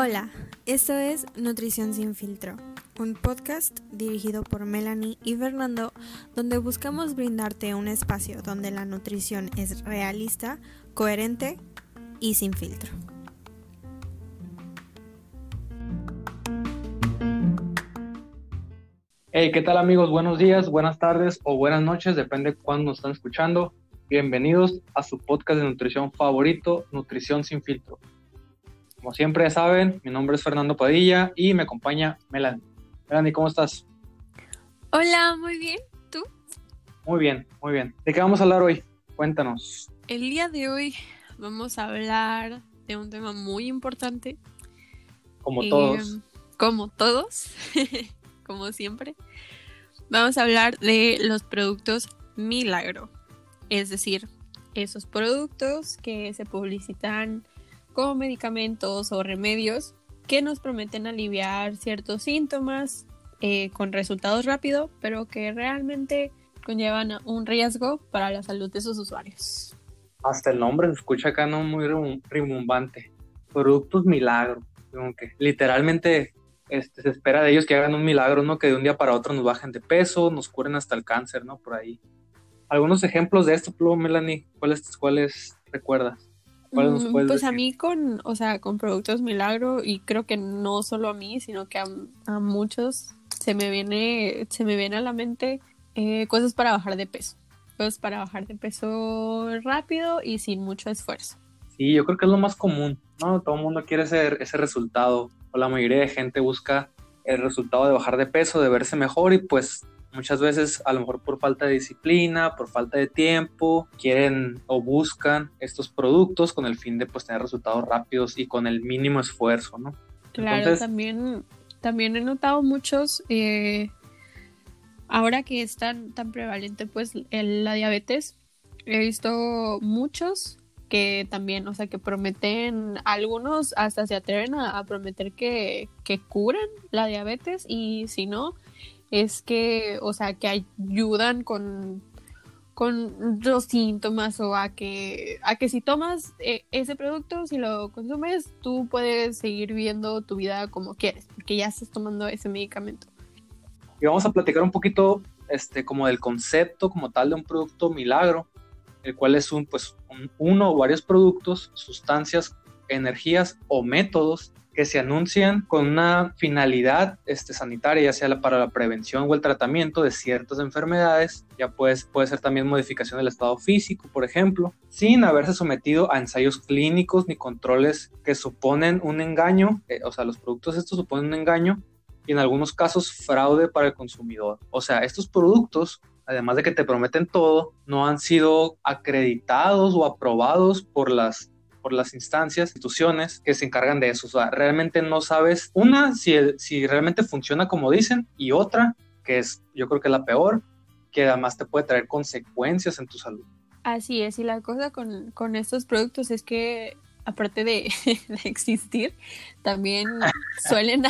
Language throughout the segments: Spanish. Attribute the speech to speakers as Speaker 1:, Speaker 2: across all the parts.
Speaker 1: Hola, esto es Nutrición sin filtro, un podcast dirigido por Melanie y Fernando donde buscamos brindarte un espacio donde la nutrición es realista, coherente y sin filtro.
Speaker 2: Hey, ¿qué tal amigos? Buenos días, buenas tardes o buenas noches, depende de cuándo nos están escuchando. Bienvenidos a su podcast de nutrición favorito, Nutrición sin filtro. Como siempre saben, mi nombre es Fernando Padilla y me acompaña Melanie. Melanie, ¿cómo estás?
Speaker 1: Hola, muy bien. ¿Tú?
Speaker 2: Muy bien, muy bien. ¿De qué vamos a hablar hoy? Cuéntanos.
Speaker 1: El día de hoy vamos a hablar de un tema muy importante.
Speaker 2: Como todos.
Speaker 1: Em, como todos, como siempre. Vamos a hablar de los productos milagro. Es decir, esos productos que se publicitan como medicamentos o remedios que nos prometen aliviar ciertos síntomas eh, con resultados rápidos, pero que realmente conllevan un riesgo para la salud de sus usuarios.
Speaker 2: Hasta el nombre se escucha acá no muy rimbombante. Productos milagro. que literalmente este, se espera de ellos que hagan un milagro, ¿no? Que de un día para otro nos bajen de peso, nos curen hasta el cáncer, ¿no? Por ahí. Algunos ejemplos de esto, Melanie, ¿cuáles, cuáles recuerdas?
Speaker 1: Mm, pues a mí con, o sea, con productos milagro y creo que no solo a mí, sino que a, muchos se me viene, se me viene a la mente eh, cosas para bajar de peso, cosas para bajar de peso rápido y sin mucho esfuerzo.
Speaker 2: Sí, yo creo que es lo más común, ¿no? Todo el mundo quiere ese, ese resultado, o la mayoría de gente busca el resultado de bajar de peso, de verse mejor y pues Muchas veces, a lo mejor por falta de disciplina, por falta de tiempo, quieren o buscan estos productos con el fin de pues, tener resultados rápidos y con el mínimo esfuerzo, ¿no?
Speaker 1: Claro, también, también he notado muchos, eh, ahora que es tan, tan prevalente pues la diabetes, he visto muchos que también, o sea, que prometen, algunos hasta se atreven a, a prometer que, que curan la diabetes y si no, es que, o sea, que ayudan con, con los síntomas o a que, a que si tomas eh, ese producto, si lo consumes, tú puedes seguir viviendo tu vida como quieres, porque ya estás tomando ese medicamento.
Speaker 2: Y vamos a platicar un poquito este, como del concepto como tal de un producto milagro, el cual es un, pues, uno o varios productos, sustancias, energías o métodos que se anuncian con una finalidad este, sanitaria, ya sea para la prevención o el tratamiento de ciertas enfermedades, ya puede, puede ser también modificación del estado físico, por ejemplo, sin haberse sometido a ensayos clínicos ni controles que suponen un engaño, eh, o sea, los productos estos suponen un engaño y en algunos casos fraude para el consumidor. O sea, estos productos además de que te prometen todo, no han sido acreditados o aprobados por las por las instancias, instituciones que se encargan de eso. O sea, realmente no sabes, una, si, si realmente funciona como dicen, y otra, que es, yo creo que la peor, que además te puede traer consecuencias en tu salud.
Speaker 1: Así es, y la cosa con, con estos productos es que aparte de, existir, también suelen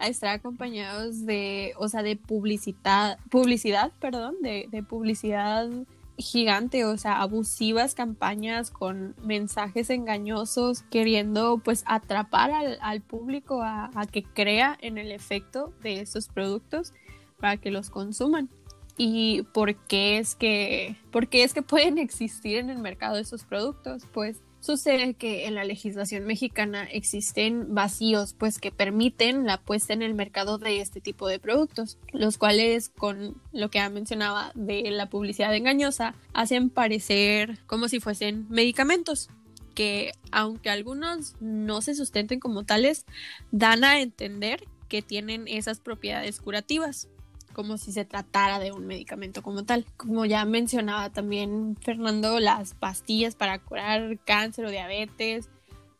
Speaker 1: estar acompañados de, o sea, de publicidad, publicidad, perdón, de, de publicidad gigante, o sea, abusivas campañas con mensajes engañosos, queriendo pues atrapar al, público a, que crea en el efecto de estos productos para que los consuman. ¿Y por qué es que, por es que pueden existir en el mercado esos productos? Pues Sucede que en la legislación mexicana existen vacíos pues que permiten la puesta en el mercado de este tipo de productos, los cuales con lo que ha mencionaba de la publicidad engañosa hacen parecer como si fuesen medicamentos que aunque algunos no se sustenten como tales, dan a entender que tienen esas propiedades curativas como si se tratara de un medicamento como tal. Como ya mencionaba también Fernando, las pastillas para curar cáncer o diabetes,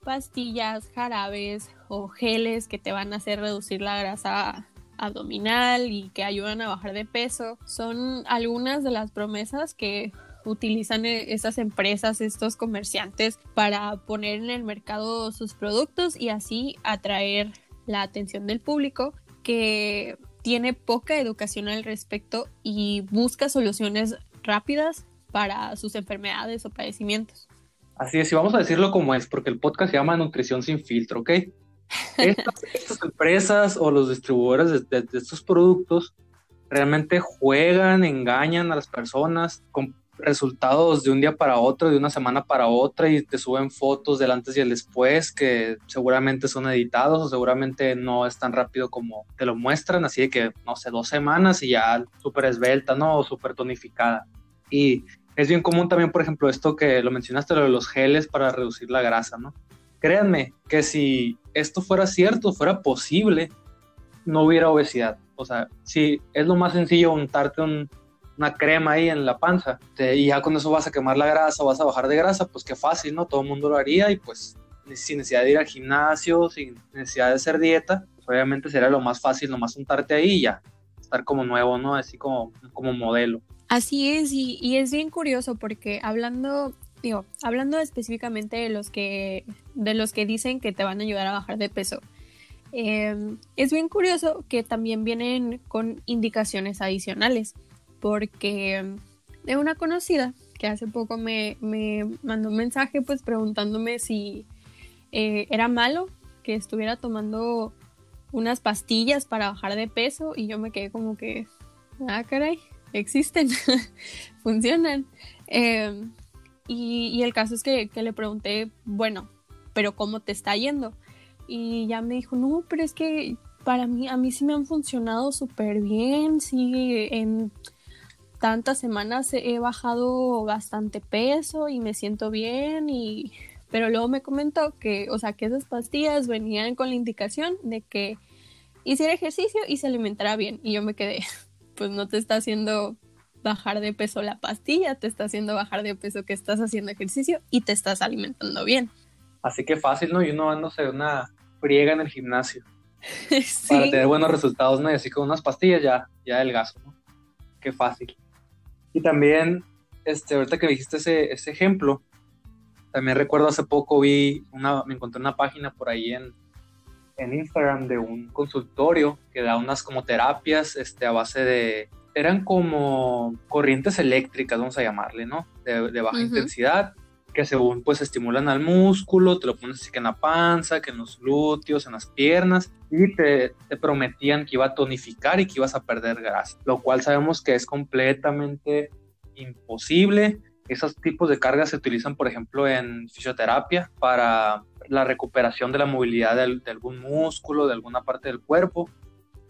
Speaker 1: pastillas, jarabes o geles que te van a hacer reducir la grasa abdominal y que ayudan a bajar de peso, son algunas de las promesas que utilizan e-, esas empresas, estos comerciantes para poner en el mercado sus productos y así atraer la atención del público que tiene poca educación al respecto y busca soluciones rápidas para sus enfermedades o padecimientos.
Speaker 2: Así es, y vamos a decirlo como es, porque el podcast se llama Nutrición sin filtro, ¿ok? Estas, empresas o los distribuidores de, estos productos realmente juegan, engañan a las personas con resultados de un día para otro, de una semana para otra y te suben fotos del antes y el después que seguramente son editados o seguramente no es tan rápido como te lo muestran, así de que, no sé, dos semanas y ya súper esbelta, ¿no? O súper tonificada. Y es bien común también, por ejemplo, esto que lo mencionaste, lo de los geles para reducir la grasa, ¿no? Créanme que si esto fuera cierto, fuera posible, no hubiera obesidad. O sea, si es lo más sencillo untarte una crema ahí en la panza y ya con eso vas a quemar la grasa, vas a bajar de grasa, pues qué fácil, ¿no? Todo el mundo lo haría y pues sin necesidad de ir al gimnasio, sin necesidad de hacer dieta, pues obviamente sería lo más fácil, nomás untarte ahí y ya, estar como nuevo, ¿no? Así como, como modelo.
Speaker 1: Así es, y, y es bien curioso porque hablando digo, hablando específicamente de los que, de los que dicen que te van a ayudar a bajar de peso, em, es bien curioso que también vienen con indicaciones adicionales, porque de una conocida que hace poco me, mandó un mensaje pues preguntándome si eh, era malo que estuviera tomando unas pastillas para bajar de peso y yo me quedé como que, ah, caray, existen, funcionan. Em, y, el caso es que, le pregunté, bueno, pero ¿cómo te está yendo? Y ya me dijo, no, pero es que para mí, a mí sí me han funcionado súper bien, sí, en tantas semanas he bajado bastante peso y me siento bien y pero luego me comentó que, o sea, que esas pastillas venían con la indicación de que hiciera ejercicio y se alimentara bien y yo me quedé, pues no te está haciendo bajar de peso la pastilla, te está haciendo bajar de peso que estás haciendo ejercicio y te estás alimentando bien.
Speaker 2: Así que fácil, ¿no? Y uno dándose una friega en el gimnasio. Para tener buenos resultados, ¿no? Y así con unas pastillas ya, ya el gasto, ¿no? Qué fácil. Y también, este, ahorita que dijiste ese, ese ejemplo, también recuerdo hace poco vi una, me encontré una página por ahí en, en Instagram de un consultorio que da unas como terapias este, a base de eran como corrientes eléctricas, vamos a llamarle, ¿no? De, baja intensidad, que según pues estimulan al músculo, te lo pones así que en la panza, que en los glúteos, en las piernas, y te, te prometían que iba a tonificar y que ibas a perder grasa, lo cual sabemos que es completamente imposible. Esos tipos de cargas se utilizan, por ejemplo, en fisioterapia para la recuperación de la movilidad de algún músculo, de alguna parte del cuerpo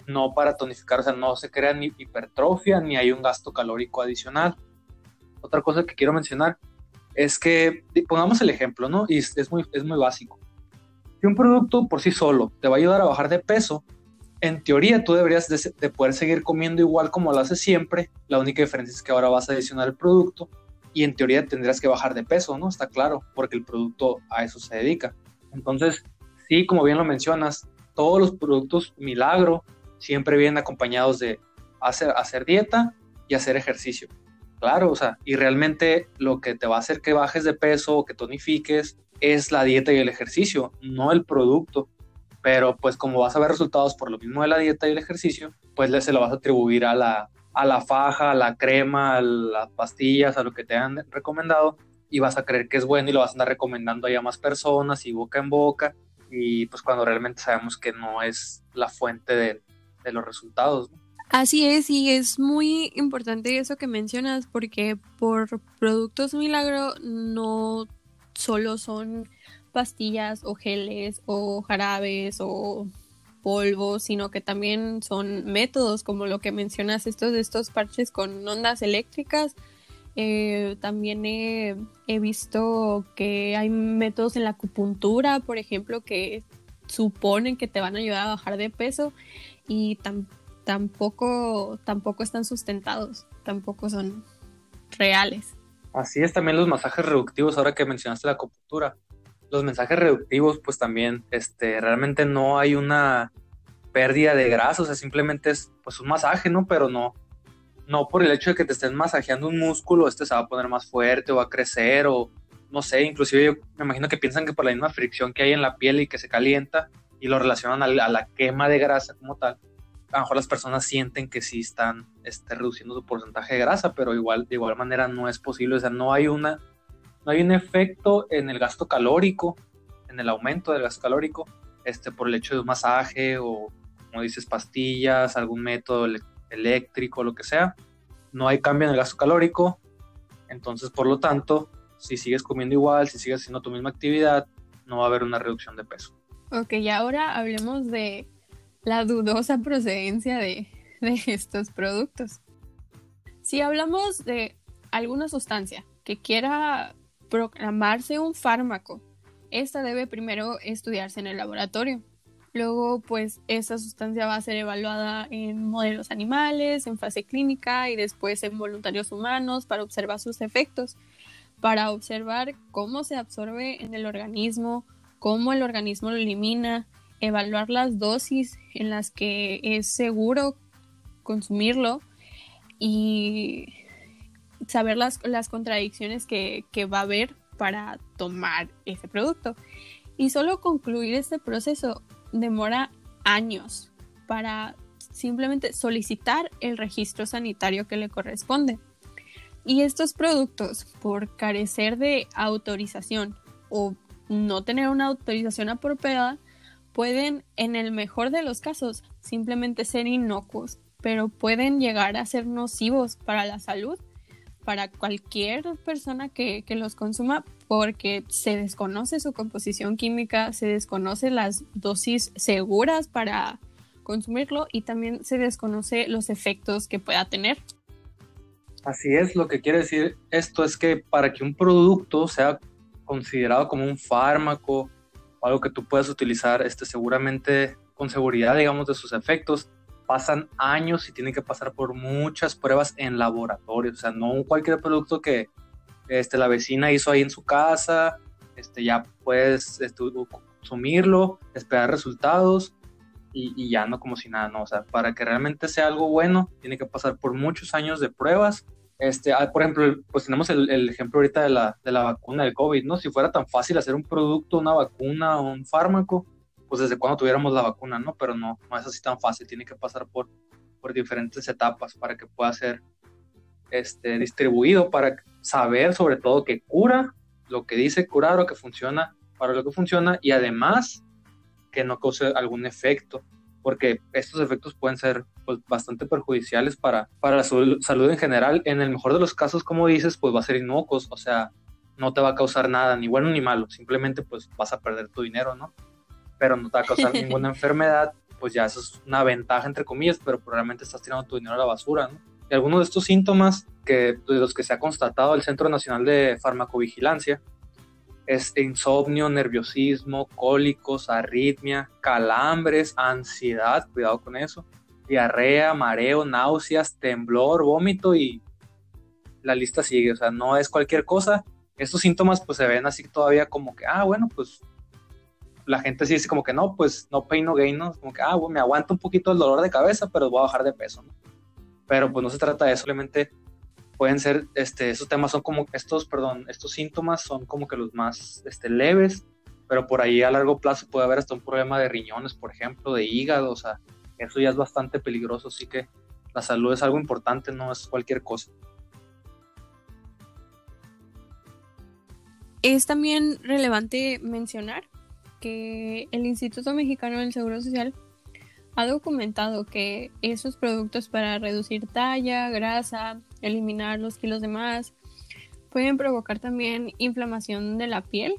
Speaker 2: no para tonificar, o sea, no se crea ni hipertrofia ni hay un gasto calórico adicional. Otra cosa que quiero mencionar es que, pongamos el ejemplo, ¿no? Y es, muy, es muy básico. Si un producto por sí solo te va a ayudar a bajar de peso, en teoría tú deberías de, poder seguir comiendo igual como lo haces siempre. La única diferencia es que ahora vas a adicionar el producto y en teoría tendrías que bajar de peso, ¿no? Está claro, porque el producto a eso se dedica. Entonces, sí, como bien lo mencionas, todos los productos milagro siempre vienen acompañados de hacer, hacer dieta y hacer ejercicio. Claro, o sea, y realmente lo que te va a hacer que bajes de peso o que tonifiques es la dieta y el ejercicio, no el producto. Pero pues como vas a ver resultados por lo mismo de la dieta y el ejercicio, pues se lo vas a atribuir a la, a la faja, a la crema, a las pastillas, a lo que te han recomendado y vas a creer que es bueno y lo vas a andar recomendando a más personas y boca en boca y pues cuando realmente sabemos que no es la fuente de, de los resultados.
Speaker 1: Así es, y es muy importante eso que mencionas, porque por productos milagro no solo son pastillas o geles o jarabes o polvos, sino que también son métodos como lo que mencionas, estos de estos parches con ondas eléctricas. Eh, también he, visto que hay métodos en la acupuntura, por ejemplo, que suponen que te van a ayudar a bajar de peso y tampoco, tampoco están sustentados, tampoco son reales.
Speaker 2: Así es también los masajes reductivos, ahora que mencionaste la acupuntura. Los mensajes reductivos, pues también, este, realmente no hay una pérdida de grasa, o sea, simplemente es pues un masaje, ¿no? Pero no, no por el hecho de que te estén masajeando un músculo, este se va a poner más fuerte o va a crecer o no sé, inclusive yo me imagino que piensan que por la misma fricción que hay en la piel y que se calienta, y lo relacionan a la, quema de grasa como tal, a lo mejor las personas sienten que sí están este, reduciendo su porcentaje de grasa, pero igual, de igual manera no es posible, o sea, no hay, una, no hay un efecto en el gasto calórico, en el aumento del gasto calórico, este, por el hecho de un masaje o, como dices, pastillas, algún método eléctrico, lo que sea. No hay cambio en el gasto calórico, entonces, por lo tanto, si sigues comiendo igual, si sigues haciendo tu misma actividad, no va a haber una reducción de peso.
Speaker 1: Ok, y ahora hablemos de la dudosa procedencia de, estos productos. Si hablamos de alguna sustancia que quiera proclamarse un fármaco, esta debe primero estudiarse en el laboratorio. Luego, pues, esta sustancia va a ser evaluada en modelos animales, en fase clínica y después en voluntarios humanos para observar sus efectos, para observar cómo se absorbe en el organismo, cómo el organismo lo elimina, evaluar las dosis en las que es seguro consumirlo y saber las, las contradicciones que, que va a haber para tomar ese producto. Y solo concluir este proceso demora años para simplemente solicitar el registro sanitario que le corresponde. Y estos productos, por carecer de autorización o no tener una autorización apropiada, pueden, en el mejor de los casos, simplemente ser inocuos, pero pueden llegar a ser nocivos para la salud, para cualquier persona que, que los consuma, porque se desconoce su composición química, se desconoce las dosis seguras para consumirlo y también se desconoce los efectos que pueda tener.
Speaker 2: Así es, lo que quiere decir esto es que para que un producto sea considerado como un fármaco o algo que tú puedas utilizar este, seguramente con seguridad, digamos, de sus efectos, pasan años y tienen que pasar por muchas pruebas en laboratorio, o sea, no cualquier producto que este, la vecina hizo ahí en su casa, este, ya puedes este, consumirlo, esperar resultados y, ya no como si nada, no, o sea, para que realmente sea algo bueno, tiene que pasar por muchos años de pruebas. Este, ah, por ejemplo, pues tenemos el, ejemplo ahorita de la, de la vacuna del COVID, ¿no? Si fuera tan fácil hacer un producto, una vacuna un fármaco, pues desde cuando tuviéramos la vacuna, ¿no? Pero no, no es así tan fácil, tiene que pasar por, por diferentes etapas para que pueda ser este, distribuido, para saber sobre todo que cura lo que dice curar o que funciona para lo que funciona y además que no cause algún efecto, porque estos efectos pueden ser pues, bastante perjudiciales para, para la salud, en general. En el mejor de los casos, como dices, pues va a ser inocuos, o sea, no te va a causar nada, ni bueno ni malo, simplemente pues vas a perder tu dinero, ¿no? Pero no te va a causar ninguna enfermedad, pues ya eso es una ventaja entre comillas, pero probablemente estás tirando tu dinero a la basura, ¿no? Y algunos de estos síntomas que, de los que se ha constatado el Centro Nacional de Farmacovigilancia es insomnio, nerviosismo, cólicos, arritmia, calambres, ansiedad, cuidado con eso, diarrea, mareo, náuseas, temblor, vómito y la lista sigue, o sea, no es cualquier cosa. Estos síntomas pues se ven así todavía como que, ah, bueno, pues la gente sí dice como que no, pues no pain no gain, ¿no? Como que, ah, bueno, me aguanto un poquito el dolor de cabeza, pero voy a bajar de peso, ¿no? pero pues no se trata de eso, simplemente pueden ser, este, esos temas son como, estos, perdón, estos síntomas son como que los más este, leves, pero por ahí a largo plazo puede haber hasta un problema de riñones, por ejemplo, de hígado, o sea, eso ya es bastante peligroso, así que la salud es algo importante, no es cualquier cosa.
Speaker 1: Es también relevante mencionar que el Instituto Mexicano del Seguro Social ha documentado que esos productos para reducir talla, grasa, eliminar los kilos de más, pueden provocar también inflamación de la piel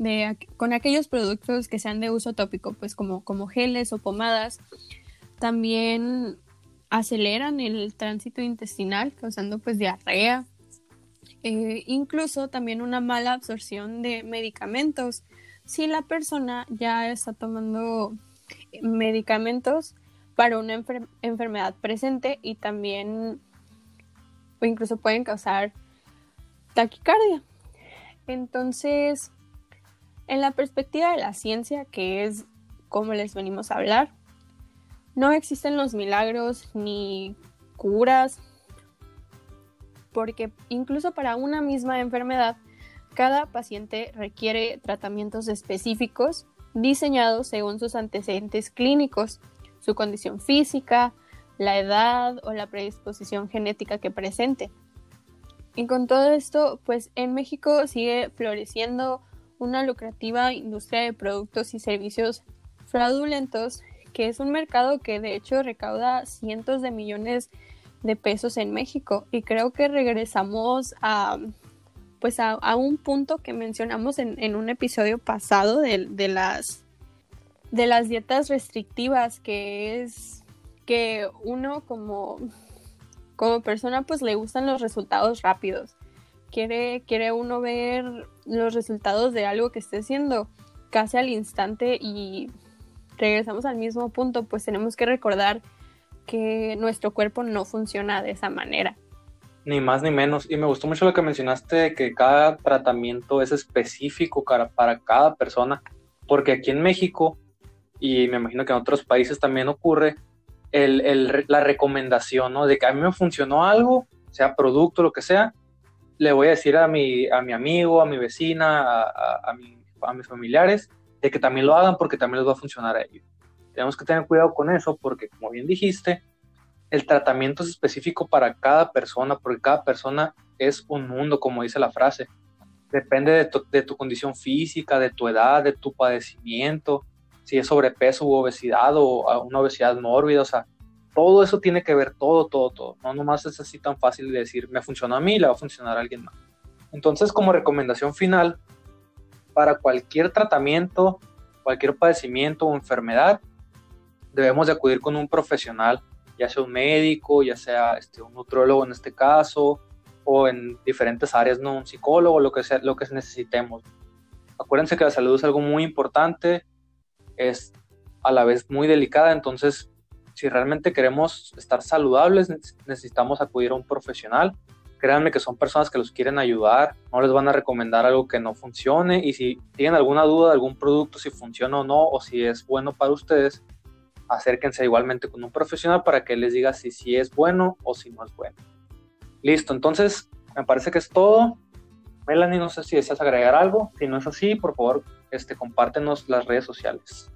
Speaker 1: de, con aquellos productos que sean de uso tópico, pues como, como geles o pomadas. También aceleran el tránsito intestinal, causando pues diarrea. Eh, incluso también una mala absorción de medicamentos. Si la persona ya está tomando medicamentos para una enfermedad presente y también o incluso pueden causar taquicardia. Entonces, en la perspectiva de la ciencia, que es como les venimos a hablar, no existen los milagros ni curas, porque incluso para una misma enfermedad, cada paciente requiere tratamientos específicos diseñados según sus antecedentes clínicos, su condición física, la edad o la predisposición genética que presente. Y con todo esto, pues en México sigue floreciendo una lucrativa industria de productos y servicios fraudulentos, que es un mercado que de hecho recauda cientos de millones de pesos en México. Y creo que regresamos a pues a, un punto que mencionamos en, un episodio pasado de, de, las de las dietas restrictivas, que es que uno como, como persona pues le gustan los resultados rápidos. Quiere, quiere uno ver los resultados de algo que esté haciendo casi al instante y regresamos al mismo punto, pues tenemos que recordar que nuestro cuerpo no funciona de esa manera.
Speaker 2: Ni más ni menos. Y me gustó mucho lo que mencionaste de que cada tratamiento es específico para cada persona, porque aquí en México, y me imagino que en otros países también ocurre, el, la recomendación, ¿no? De que a mí me funcionó algo, sea producto, lo que sea, le voy a decir a mi, a mi amigo, a mi vecina, a, mis familiares, de que también lo hagan porque también les va a funcionar a ellos. Tenemos que tener cuidado con eso porque, como bien dijiste, el tratamiento es específico para cada persona, porque cada persona es un mundo, como dice la frase. Depende de tu condición física, de tu edad, de tu padecimiento, si es sobrepeso u obesidad o una obesidad mórbida, o sea, todo eso tiene que ver, todo, todo, todo. No nomás es así tan fácil de decir, me funcionó a mí, le va a funcionar a alguien más. Entonces, como recomendación final, para cualquier tratamiento, cualquier padecimiento o enfermedad, debemos de acudir con un profesional, ya sea un médico, ya sea este, un nutrólogo en este caso, o en diferentes áreas, no un psicólogo, lo que sea, lo que necesitemos. Acuérdense que la salud es algo muy importante, es a la vez muy delicada, entonces si realmente queremos estar saludables necesitamos acudir a un profesional créanme que son personas que los quieren ayudar, no les van a recomendar algo que no funcione y si tienen alguna duda de algún producto, si funciona o no, o si es bueno para ustedes, acérquense igualmente con un profesional para que les diga si sí es bueno o si no es bueno. Listo, entonces me parece que es todo. Melanie, no sé si deseas agregar algo. Si no es así, por favor, este, compártenos las redes sociales.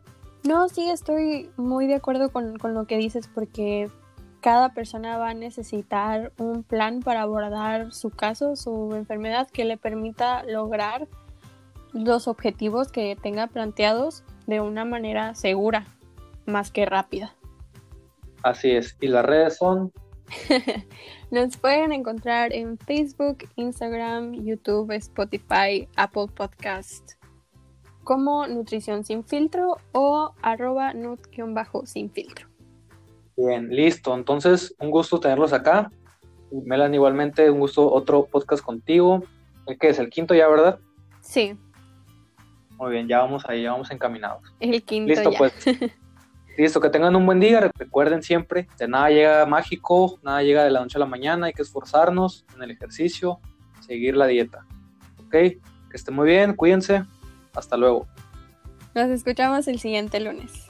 Speaker 1: No, sí, estoy muy de acuerdo con, con lo que dices porque cada persona va a necesitar un plan para abordar su caso, su enfermedad, que le permita lograr los objetivos que tenga planteados de una manera segura, más que rápida.
Speaker 2: Así es. ¿Y las redes son?
Speaker 1: Nos pueden encontrar en Facebook, Instagram, YouTube, Spotify, Apple Podcast como Nutrición Sin Filtro o arroba nut-sin filtro.
Speaker 2: Bien, listo. Entonces, un gusto tenerlos acá. Melan, igualmente, un gusto otro podcast contigo. ¿El que es? ¿El quinto ya, verdad?
Speaker 1: Sí.
Speaker 2: Muy bien, ya vamos ahí, ya vamos encaminados.
Speaker 1: El quinto.
Speaker 2: Listo, pues. Listo, que tengan un buen día. Recuerden siempre, de nada llega mágico, nada llega de la noche a la mañana. Hay que esforzarnos en el ejercicio, seguir la dieta. ¿Ok? Que estén muy bien, cuídense. Hasta luego.
Speaker 1: Nos escuchamos el siguiente lunes.